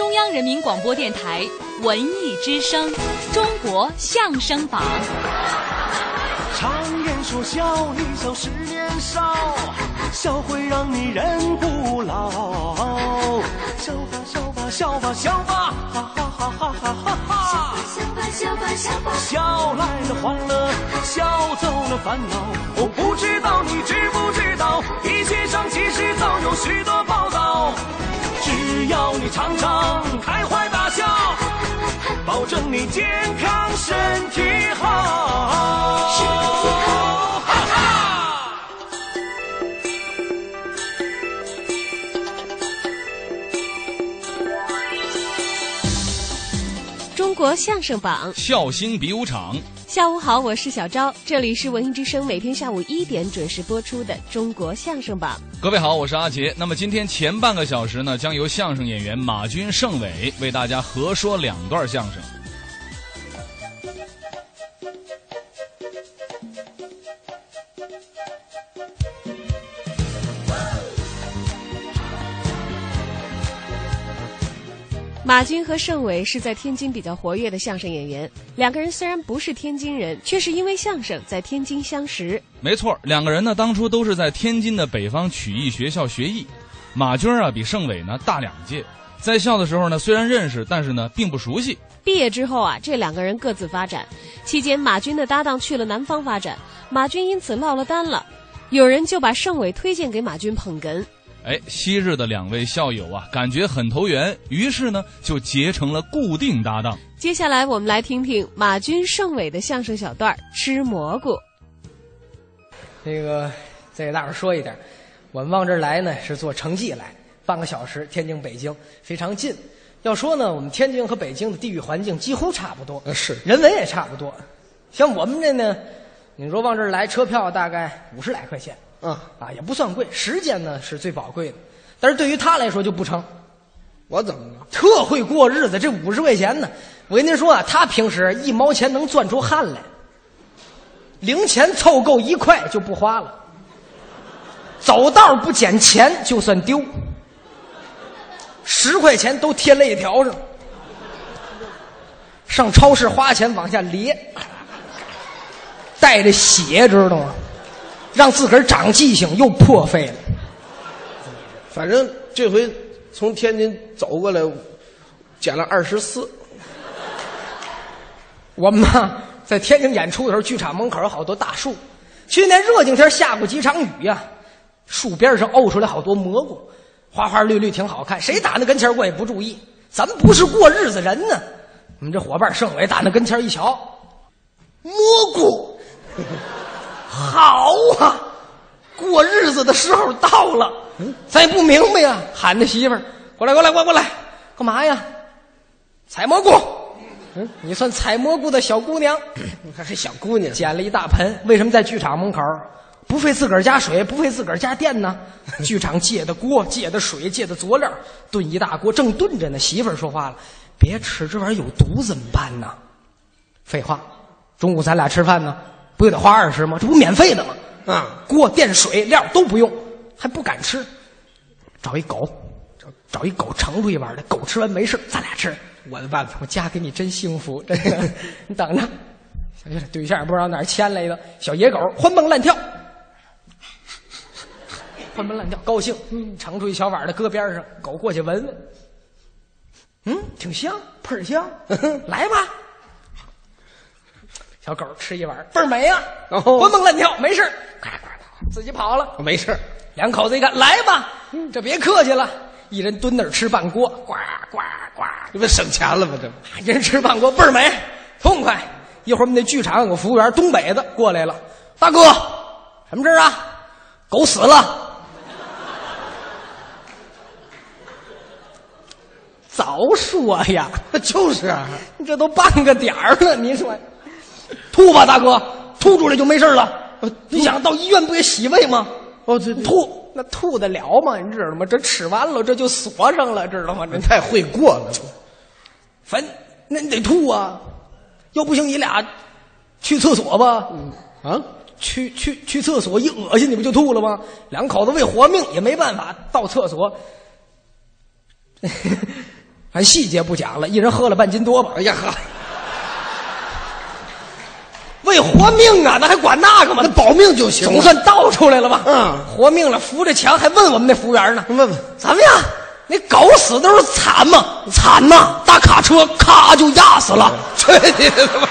中央人民广播电台文艺之声《中国相声榜》。常言说笑一笑十年少，笑会让你人不老。笑吧笑吧笑吧笑吧，哈哈哈哈哈哈哈！笑吧笑吧笑吧，笑来了欢乐，笑走了烦恼。我不知道你知不知道，医学上其实早有许多报道。你常常开怀大笑，保证你健康。身体好国相声榜，笑星比武场，下午好，我是小昭，这里是文艺之声，每天下午一点准时播出的中国相声榜。各位好，我是阿杰。那么今天前半个小时呢，将由相声演员马军、盛伟为大家合说两段相声。马军和盛伟是在天津比较活跃的相声演员，两个人虽然不是天津人，却是因为相声在天津相识。没错，两个人呢当初都是在天津的北方曲艺学校学艺。马军啊比盛伟呢大两届，在校的时候呢虽然认识，但是呢并不熟悉。毕业之后啊，这两个人各自发展。期间，马军的搭档去了南方发展，马军因此落了单了。有人就把盛伟推荐给马军捧哏。哎，昔日的两位校友啊，感觉很投缘，于是呢就结成了固定搭档。接下来我们来听听马军、盛伟的相声小段儿《吃蘑菇》。那个再给大伙儿说一点，我们往这儿来呢是坐城际来，半个小时，天津、北京非常近。要说呢，我们天津和北京的地域环境几乎差不多，呃是人文也差不多。像我们这呢，你说往这儿来，车票大概五十来块钱啊，啊，也不算贵。时间呢是最宝贵的，但是对于他来说就不成。我怎么了？特会过日子，这五十块钱呢，我跟您说啊，他平时一毛钱能攥出汗来，零钱凑够一块就不花了，走道不捡钱就算丢，十块钱都贴肋条上，上超市花钱往下咧，带着血知道吗？让自个儿长记性又破费了。反正这回从天津走过来，减了二十四。我们呢，在天津演出的时候，剧场门口有好多大树。去年热景天下过几场雨呀、树边上沤出来好多蘑菇，花花绿绿，挺好看。谁打那跟前儿过也不注意，咱们不是过日子人呢。我们这伙伴盛伟打那跟前一瞧，蘑菇，好啊！过日子的时候到了，咱也不明白呀，喊他媳妇儿过来，过来，过来过来，干嘛呀？采蘑菇。嗯，你算采蘑菇的小姑娘，你看还小姑娘，捡了一大盆，为什么在剧场门口？不费自个儿加水，不费自个儿加电呢？剧场借的锅，借的水，借的佐料，炖一大锅，正炖着呢。媳妇儿说话了：“别吃这玩意儿有毒，怎么办呢？”废话，中午咱俩吃饭呢，不也得花二十吗？这不免费的吗？啊，锅、电、水、料都不用，还不敢吃。找一狗，找找一狗盛出一碗来，狗吃完没事，咱俩吃。我的办法，我嫁给你真幸福，真的。你等着，小月对象也不知道哪儿牵来的小野狗，欢蹦乱跳，欢蹦乱跳，高兴，嗯盛出一小碗来，搁边上，狗过去闻闻，嗯，挺香，倍儿香，来吧。小狗吃一碗，倍儿美啊、哦欢蹦乱跳，没事儿呱呱呱自己跑了。没事儿两口子一看，来吧，这别客气了，一人蹲那儿吃半锅，呱呱呱，这不省钱了吗？这一人吃半锅倍儿美，痛快。一会儿我们那剧场有个服务员，东北的过来了，大哥，什么事儿啊？狗死了。早说呀，就是啊，这都半个点儿了，你说，吐吧，大哥，吐出来就没事了。你想到医院不也洗胃吗？哦，这吐那吐得了吗？你知道吗？这吃完了这就锁上了，知道吗？这人太会过了，反那你得吐啊，要不行你俩去厕所吧。啊，去去去厕所一恶心你不就吐了吗？两口子为活命也没办法到厕所，还细节不讲了，一人喝了半斤多吧。哎呀呵，为活命啊，那还管那个吗？那保命就行。总算倒出来了吧？嗯活命了，扶着墙还问我们那服务员呢。问问，怎么样？那狗死都是惨吗？惨呐！大卡车咔就压死了。去你的吧！